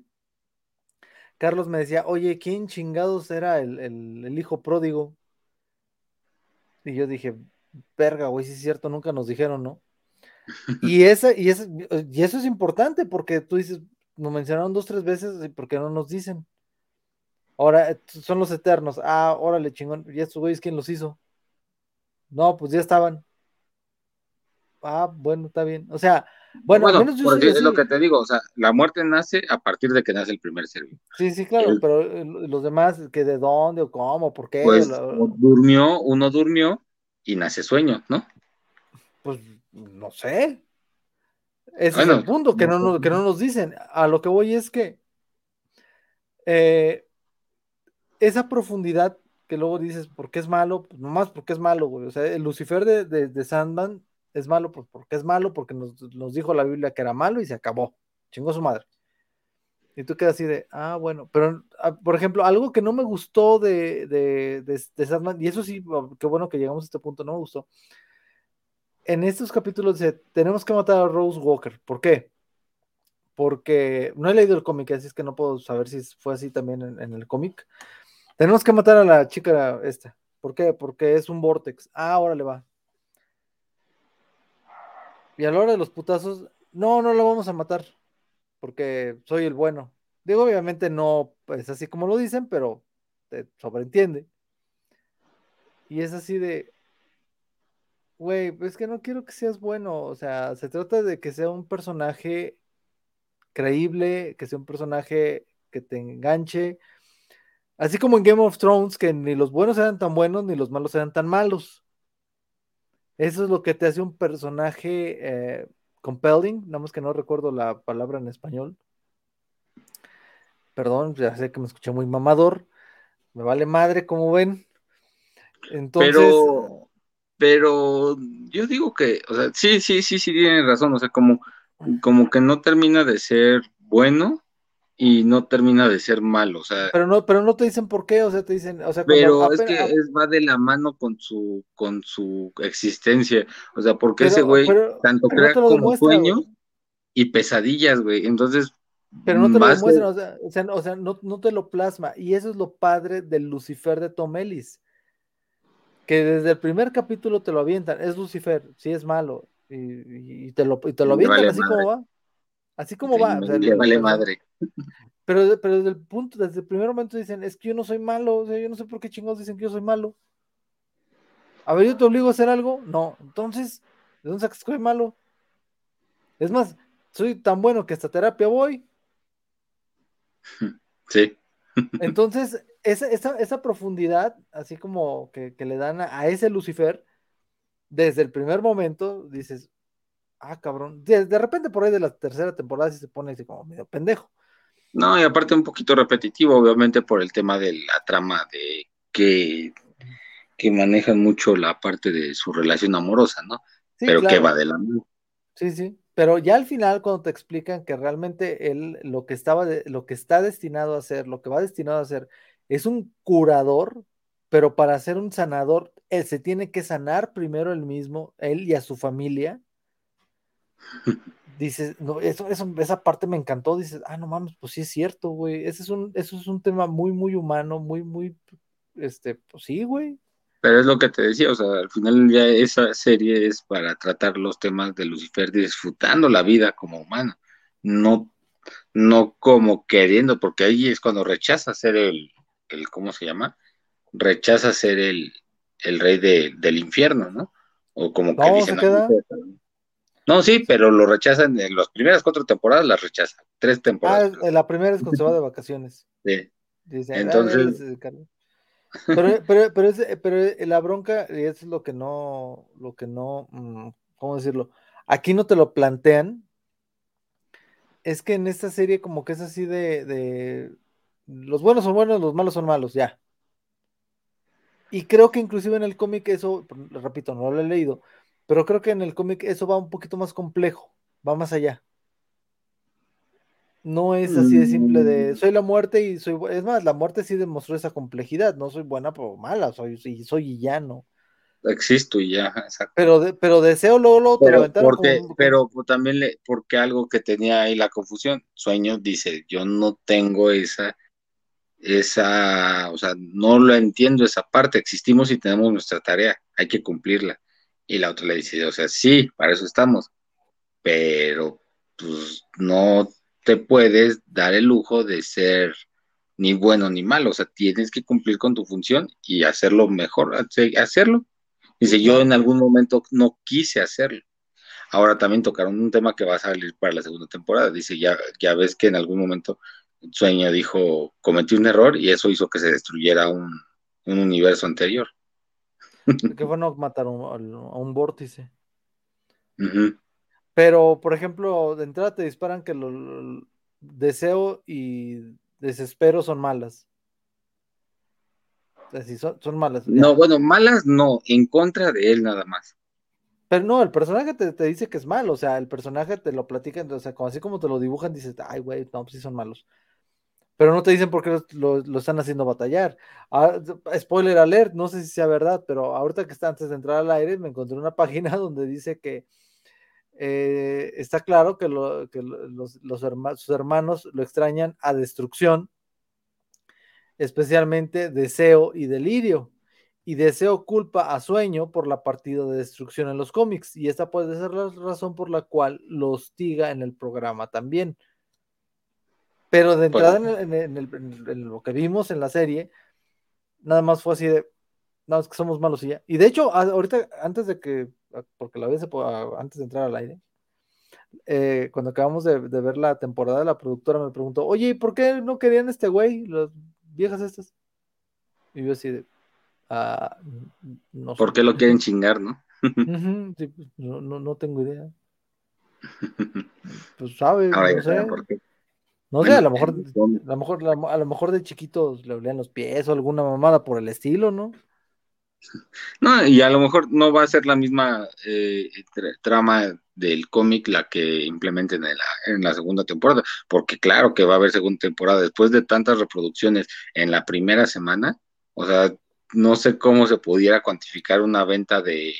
Carlos me decía, oye, ¿quién chingados era el, hijo pródigo? Y yo dije, verga, güey, sí es cierto, nunca nos dijeron, ¿no? Y, esa, y, esa, y eso es importante porque tú dices, nos mencionaron dos, tres veces, ¿y por qué no nos dicen? Ahora son los eternos. Ah, órale, chingón. ¿Y estos güeyes quién los hizo? No, pues ya estaban. Ah, bueno, está bien. O sea, bueno, al menos yo es lo que te digo, o sea, la muerte nace a partir de que nace el primer ser Sí, sí, claro, pero eh, los demás, que de dónde o cómo, por qué. Pues durmió, uno durmió y nace sueño, ¿no? Pues no sé. Ese es el punto que no, que no nos dicen. A lo que voy es que eh, esa profundidad que luego dices, ¿por qué es malo? Pues nomás porque es malo, güey. O sea, el Lucifer de, de, Sandman es malo pues porque es malo, porque nos, dijo la Biblia que era malo y se acabó. Chingó su madre. Y tú quedas así de, ah, bueno, pero, ah, por ejemplo, algo que no me gustó de, de, Sandman, y eso sí, oh, qué bueno que llegamos a este punto, no me gustó. En estos capítulos dice, tenemos que matar a Rose Walker. ¿Por qué? Porque no he leído el cómic, así es que no puedo saber si fue así también en el cómic. Tenemos que matar a la chica esta. ¿Por qué? Porque es un vortex. Ah, ahora le va. Y a la hora de los putazos, no, no lo vamos a matar, porque soy el bueno. Digo, obviamente no es así como lo dicen, pero te sobreentiende. Y es así de, güey, es que no quiero que seas bueno, o sea, se trata de que sea un personaje creíble, que sea un personaje que te enganche, así como en Game of Thrones, que ni los buenos eran tan buenos ni los malos eran tan malos. Eso es lo que te hace un personaje eh, compelling, nada más que no recuerdo la palabra en español. Perdón, ya sé que me escuché muy mamador. Me vale madre, como ven. Entonces. Pero, pero yo digo que, o sea, sí, sí, sí, sí, tiene razón. O sea, como, como que no termina de ser bueno y no termina de ser malo, o sea. Pero no, pero no te dicen por qué, o sea, te dicen, o sea, pero es que va de la mano con su, con su existencia, o sea, porque ese güey tanto crea como sueño y pesadillas, güey, entonces. Pero no te lo demuestran, o sea, o sea, no, no, te lo plasma, y eso es lo padre del Lucifer de Tom Ellis, que desde el primer capítulo te lo avientan, es Lucifer, sí es malo, y, te lo, y te lo avientan así como va. Así como va. le vale madre. Pero, pero desde el punto, desde el primer momento dicen, es que yo no soy malo, o sea, yo no sé por qué chingados dicen que yo soy malo. A ver, yo te obligo a hacer algo. No, entonces, ¿de dónde sacas que soy malo? Es más, soy tan bueno que hasta terapia voy. Sí. Entonces, esa, esa, esa profundidad, así como que, le dan a, ese Lucifer, desde el primer momento dices, ah, cabrón. De, de, repente por ahí de la tercera temporada sí se pone así como medio pendejo. No, y aparte un poquito repetitivo, obviamente por el tema de la trama de que, que manejan mucho la parte de su relación amorosa, ¿no? Pero que va de la mano. Sí, sí. Pero ya al final, cuando te explican que realmente él lo que estaba lo que está destinado a hacer, lo que va destinado a hacer, es un curador, pero para ser un sanador, él se tiene que sanar primero él mismo, él y a su familia. Dices, no, eso, eso, esa parte me encantó, dices, ah, no mames, pues sí es cierto, güey, ese es un, eso es un tema muy, muy humano, muy, muy, este, pues sí, güey. Pero es lo que te decía, o sea, al final ya esa serie es para tratar los temas de Lucifer disfrutando la vida como humano, no, no como queriendo, porque ahí es cuando rechaza ser el, el ¿cómo se llama? Rechaza ser el, el rey de, del infierno, ¿no? O como que dicen, no, sí, pero lo rechazan en las primeras cuatro temporadas, las rechazan. Tres temporadas. Ah, la primera es cuando se va de vacaciones. Sí. Entonces. pero, pero, pero, es, pero la bronca, y es lo que no, lo que no, mm, ¿cómo decirlo? Aquí no te lo plantean. Es que en esta serie como que es así de, de los buenos son buenos, los malos son malos, ya. Y creo que inclusive en el cómic eso, repito, no lo he leído, pero creo que en el cómic eso va un poquito más complejo, va más allá. No es así de simple de mm. soy la muerte y soy es más, la muerte sí demostró esa complejidad, no soy buena o mala, soy, soy y ya no. Existo y ya, exacto. Pero, pero deseo luego, luego pero, porque, pero también le, porque algo que tenía ahí la confusión, sueño dice, yo no tengo esa, esa, o sea, no lo entiendo esa parte, existimos y tenemos nuestra tarea, hay que cumplirla. Y la otra le dice, o sea, sí, para eso estamos, pero pues no te puedes dar el lujo de ser ni bueno ni malo, o sea, tienes que cumplir con tu función y hacerlo mejor, hacerlo. Dice, yo en algún momento no quise hacerlo. Ahora también tocaron un tema que va a salir para la segunda temporada. Dice, ya, ya ves que en algún momento Sueño dijo, cometí un error y eso hizo que se destruyera un, un universo anterior. Que fue no matar a un vórtice. Pero, por ejemplo, de entrada te disparan que lo, deseo y desespero son malas. son, son, malas. No, bueno, malas no, en contra de él nada más. Pero no, el personaje te, dice que es malo, o sea, el personaje te lo platica, o sea, como, así como te lo dibujan, dices, ay, güey, no, pues sí son malos pero no te dicen por qué lo, están haciendo batallar. Ah, spoiler alert, no sé si sea verdad, pero ahorita que está antes de entrar al aire, me encontré una página donde dice que eh, está claro que, los, sus hermanos lo extrañan a destrucción, especialmente deseo y delirio. y Deseo culpa a Sueño por la partida de destrucción en los cómics, y esta puede ser la razón por la cual lo hostiga en el programa también. Pero de entrada en, lo que vimos en la serie, nada más fue así de, no, es que somos malos y ya. Y de hecho, ahorita, antes de que, porque la vez antes de entrar al aire, eh, cuando acabamos de, ver la temporada, la productora me preguntó, oye, ¿y por qué no querían este güey, las viejas estas? Y yo así de, ah, no ¿Por qué lo quieren chingar, no? Pues, no, no, tengo idea. Pues sabes, no sé. No sé, a lo mejor, a lo mejor, a lo mejor de chiquitos le olían los pies o alguna mamada por el estilo, ¿no? No, y a lo mejor no va a ser la misma eh, trama del cómic la que implementen en la, en la segunda temporada, porque claro que va a haber segunda temporada después de tantas reproducciones en la primera semana, o sea, no sé cómo se pudiera cuantificar una venta de,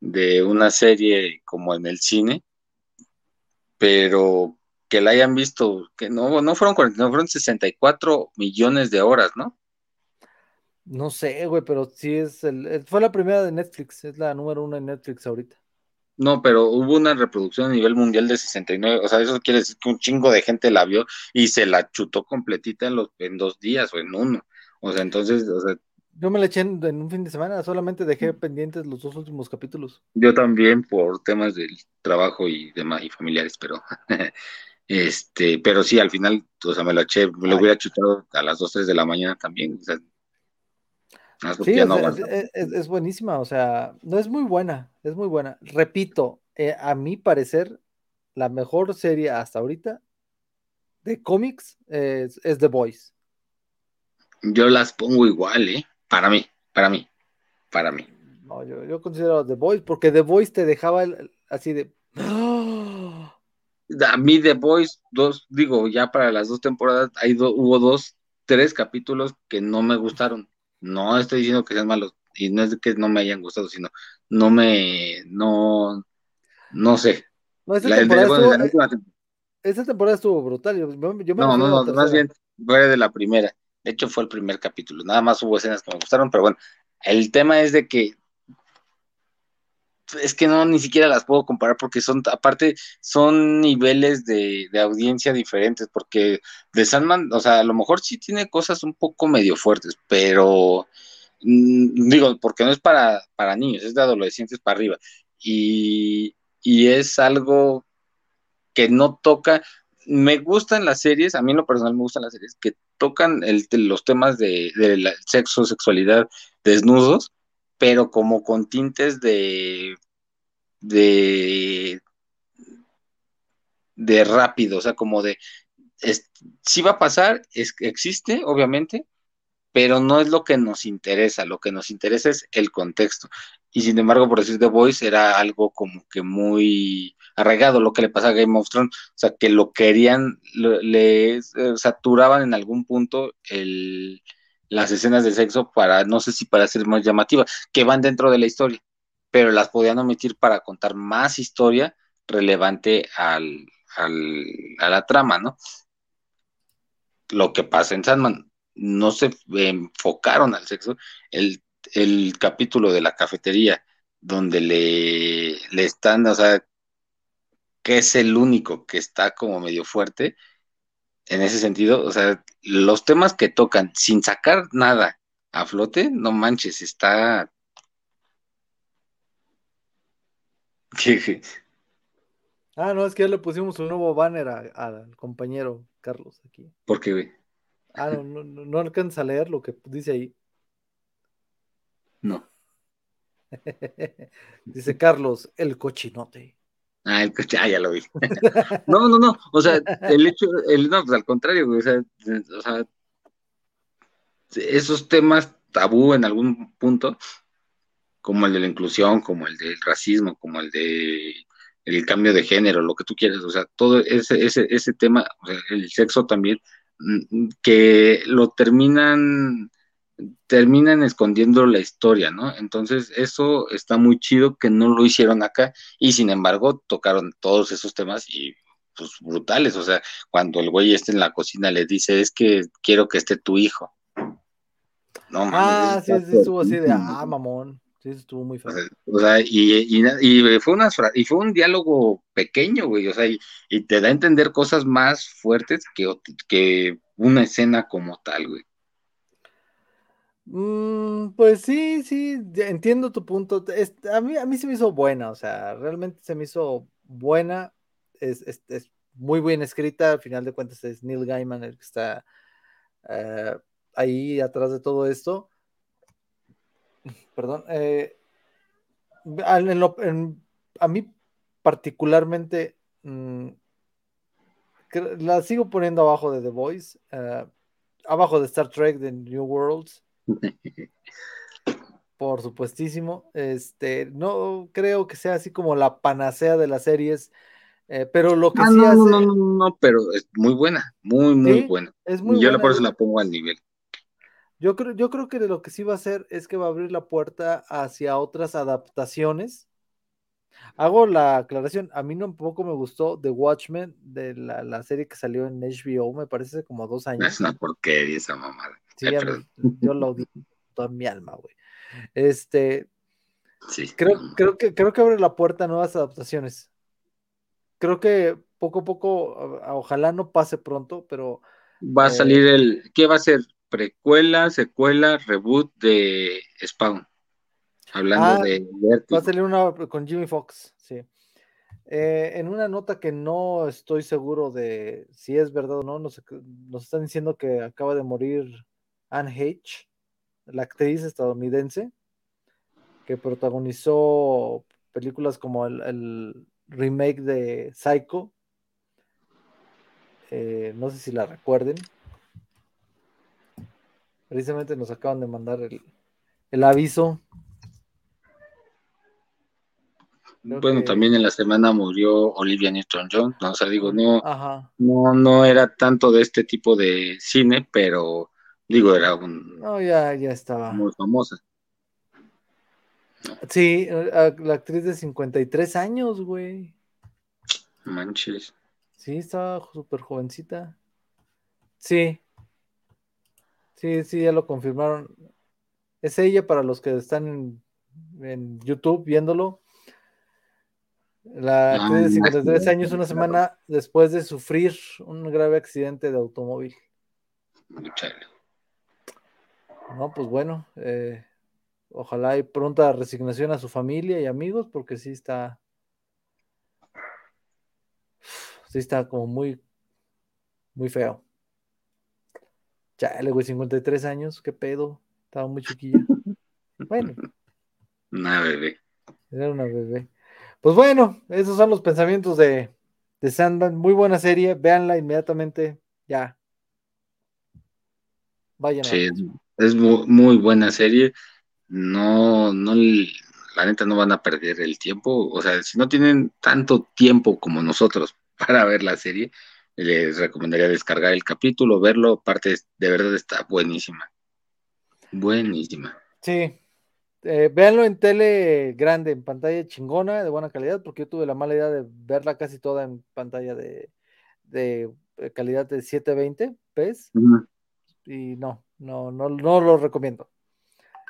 de una serie como en el cine, pero que la hayan visto, que no, no fueron 49, fueron 64 millones de horas, ¿no? No sé, güey, pero sí es el, fue la primera de Netflix, es la número uno en Netflix ahorita. No, pero hubo una reproducción a nivel mundial de 69, o sea, eso quiere decir que un chingo de gente la vio y se la chutó completita en, los, en dos días o en uno. O sea, entonces, o sea... Yo me la eché en, un fin de semana, solamente dejé pendientes los dos últimos capítulos. Yo también por temas del trabajo y demás y familiares, pero este, pero sí, al final, o sea, me la eché, me lo hubiera chutado a las dos, tres de la mañana también, o sea, Sí, es, buenísima, o sea, no es muy buena, es muy buena. Repito, eh, a mi parecer, la mejor serie hasta ahorita de cómics es, The Voice. Yo las pongo igual, ¿eh? Para mí, para mí, para mí. No, yo, considero The Voice, porque The Voice te dejaba así de... A mí The Voice, dos, digo, ya para las dos temporadas, hay hubo dos, tres capítulos que no me gustaron no estoy diciendo que sean malos, y no es que no me hayan gustado, sino no me, no, no sé. No, esta, temporada, estuvo, brutal. Yo, no, no, no, más bien fue de la primera. De hecho, fue el primer capítulo. Nada más hubo escenas que me gustaron, pero bueno, el tema es de que es que no, ni siquiera las puedo comparar porque son, aparte, son niveles de, de, audiencia diferentes, porque de Sandman, o sea, a lo mejor sí tiene cosas un poco medio fuertes, pero mm, digo, porque no es para, para niños, es de adolescentes para arriba, y, y es algo que no toca, me gustan las series, a mí en lo personal me gustan las series que tocan el, los temas de, de sexo, sexualidad, desnudos, pero como con tintes de de de rápido, o sea, como de si va a pasar, es existe, obviamente, pero no es lo que nos interesa, lo que nos interesa es el contexto. Y sin embargo, por decir The Voice era algo como que muy arraigado, lo que le pasa a Game of Thrones, o sea, que lo querían, le, eh, saturaban en algún punto el, las escenas de sexo para, no sé si para ser más llamativas, que van dentro de la historia, pero las podían omitir para contar más historia relevante al, a la trama, ¿no? Lo que pasa en Sandman, no se enfocaron al sexo. El, el capítulo de la cafetería, donde le, le están, o sea, que es el único que está como medio fuerte, en ese sentido, o sea, los temas que tocan sin sacar nada a flote, no manches, está... ah, no, es que ya le pusimos un nuevo banner al compañero Carlos aquí. ¿Por qué, güey? Ah, no, no, no alcanza a leer lo que dice ahí. No. dice Carlos, el cochinote. Ah, el ah, ya lo vi. no, no, no, o sea, el hecho, el, no, pues al contrario, o sea, o sea, esos temas tabú en algún punto, como el de la inclusión, como el del racismo, como el de el cambio de género, lo que tú quieras, o sea, todo ese, ese, ese tema, o sea, el sexo también, mm, que lo terminan terminan escondiendo la historia, ¿no? Entonces, eso está muy chido que no lo hicieron acá y sin embargo tocaron todos esos temas y pues brutales, o sea, cuando el güey esté en la cocina le dice, es que quiero que esté tu hijo. no mames. Ah, sí, sí, estuvo así de, ah, mamón. Sí, estuvo muy feo. O sea, y, y, fue una, y fue un diálogo pequeño, güey, o sea, y, te da a entender cosas más fuertes que, que una escena como tal, güey. Mm, pues sí, sí, entiendo tu punto. a, mí, a mí se me hizo buena, o sea, realmente se me hizo buena. Es, es, muy bien escrita, al final de cuentas es Neil Gaiman el que está eh, ahí atrás de todo esto. Perdón. Eh, a mí particularmente mm, la sigo poniendo abajo de The Voice, eh, abajo de Star Trek, de New Worlds. Por supuestísimo. Este, no creo que sea así como la panacea de las series. Eh, pero lo que ah, sí no, hace... no, no, no, pero es muy buena, muy, muy buena. Es muy Yo por eso la pongo al nivel. Yo creo, yo creo que lo que sí va a hacer es que va a abrir la puerta hacia otras adaptaciones. Hago la aclaración, a mí no un poco me gustó The Watchmen, de la, serie que salió en HBO, me parece como dos años. Es una porquería esa mamada. Sí, yo lo odio toda mi alma, güey. Este, sí. Creo, creo, que, creo que abre la puerta a nuevas adaptaciones. Creo que poco a poco, ojalá no pase pronto, pero... Va a salir eh, el... ¿Qué va a ser? Precuela, secuela, reboot de Spawn. Hablando ah, de, Va a salir una con Jimmy Fox, sí. Eh, en una nota que no estoy seguro de si es verdad o no, nos, están diciendo que acaba de morir Anne H., la actriz estadounidense, que protagonizó películas como el, remake de Psycho. Eh, no sé si la recuerden. Precisamente nos acaban de mandar el, aviso. bueno, también en la semana murió Olivia Newton-John, ¿no? o sea, digo, no, no, no era tanto de este tipo de cine, pero digo, era un, no, ya, ya estaba muy famosa. Sí, la actriz de 53 años, güey. Manches. Sí, estaba súper jovencita. Sí, Sí, sí, ya lo confirmaron. Es ella para los que están en, YouTube viéndolo. La ah, actriz de 53 años, una semana después de sufrir un grave accidente de automóvil. No, pues bueno, eh, ojalá hay pronta resignación a su familia y amigos, porque sí está, sí está como muy, muy feo. Chale, güey, 53 años, qué pedo. Estaba muy chiquilla. Bueno. Una bebé. Era una bebé. Pues bueno, esos son los pensamientos de, de Sandman. Muy buena serie, véanla inmediatamente. Ya. Vayan. Sí, es muy, buena serie. No, no, la neta no van a perder el tiempo. O sea, si no tienen tanto tiempo como nosotros para ver la serie, les recomendaría descargar el capítulo, verlo, parte de verdad está buenísima. Buenísima. Sí. Eh, véanlo en tele grande, en pantalla chingona, de buena calidad, porque yo tuve la mala idea de verla casi toda en pantalla de, de eh, calidad de 720 p Y no, no, no, no lo recomiendo.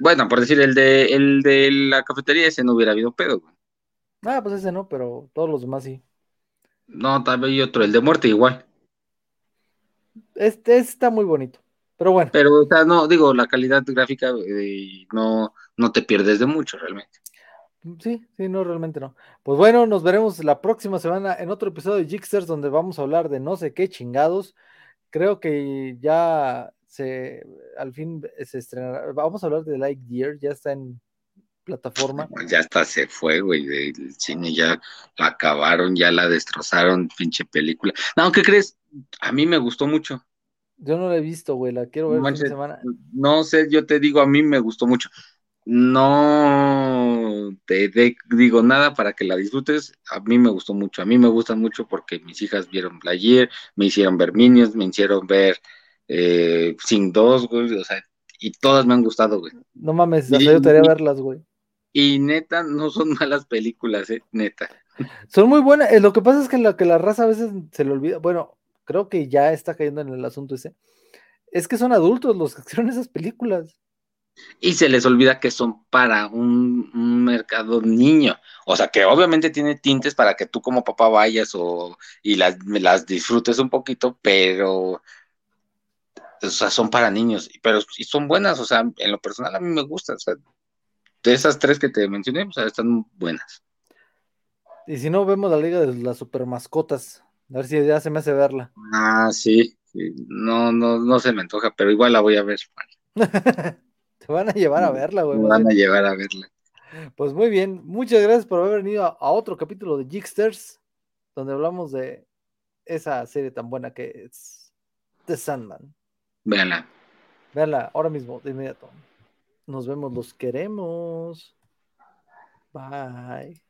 Bueno, por decir, el de, el de la cafetería ese no hubiera habido pedo. Ah, pues ese no, pero todos los demás sí. No, tal hay otro, el de muerte igual. Este, está muy bonito, pero bueno. Pero, o sea, no, digo, la calidad gráfica eh, no, no te pierdes de mucho realmente. Sí, sí, no, realmente no. Pues bueno, nos veremos la próxima semana en otro episodio de Jixers donde vamos a hablar de no sé qué chingados. Creo que ya se, al fin se estrenará. Vamos a hablar de Lightyear, ya está en plataforma. Ya hasta se fue, güey, del cine, ya la acabaron, ya la destrozaron, pinche película. No, ¿qué crees? A mí me gustó mucho. Yo no la he visto, güey, la quiero ver no, semana. No sé, yo te digo, a mí me gustó mucho. No te digo nada para que la disfrutes. A mí me gustó mucho. A mí me gusta mucho porque mis hijas vieron Player, me hicieron ver Minions, me hicieron ver eh, Sing 2, güey, o sea, y todas me han gustado, güey. No mames, yo te haría verlas, güey. Y neta, no son malas películas, ¿eh? neta. Son muy buenas. Eh, lo que pasa es que la, que la raza a veces se le olvida. Bueno, creo que ya está cayendo en el asunto ese. Es que son adultos los que hicieron esas películas. Y se les olvida que son para un, mercado niño. O sea, que obviamente tiene tintes para que tú como papá vayas o, y las, las disfrutes un poquito, pero o sea, son para niños, pero y son buenas, o sea, en lo personal a mí me gustan, o sea, de esas tres que te mencioné, o sea, están buenas. Y si no, vemos la Liga de las Super Mascotas, a ver si ya se me hace verla. Ah, sí, no, no, no se me antoja, pero igual la voy a ver. te van a llevar a verla, güey. Me van a llevar a verla. Pues muy bien, muchas gracias por haber venido a, otro capítulo de Jigsters, donde hablamos de esa serie tan buena que es The Sandman. Véanla. Véanla ahora mismo, de inmediato. Nos vemos, los queremos. Bye.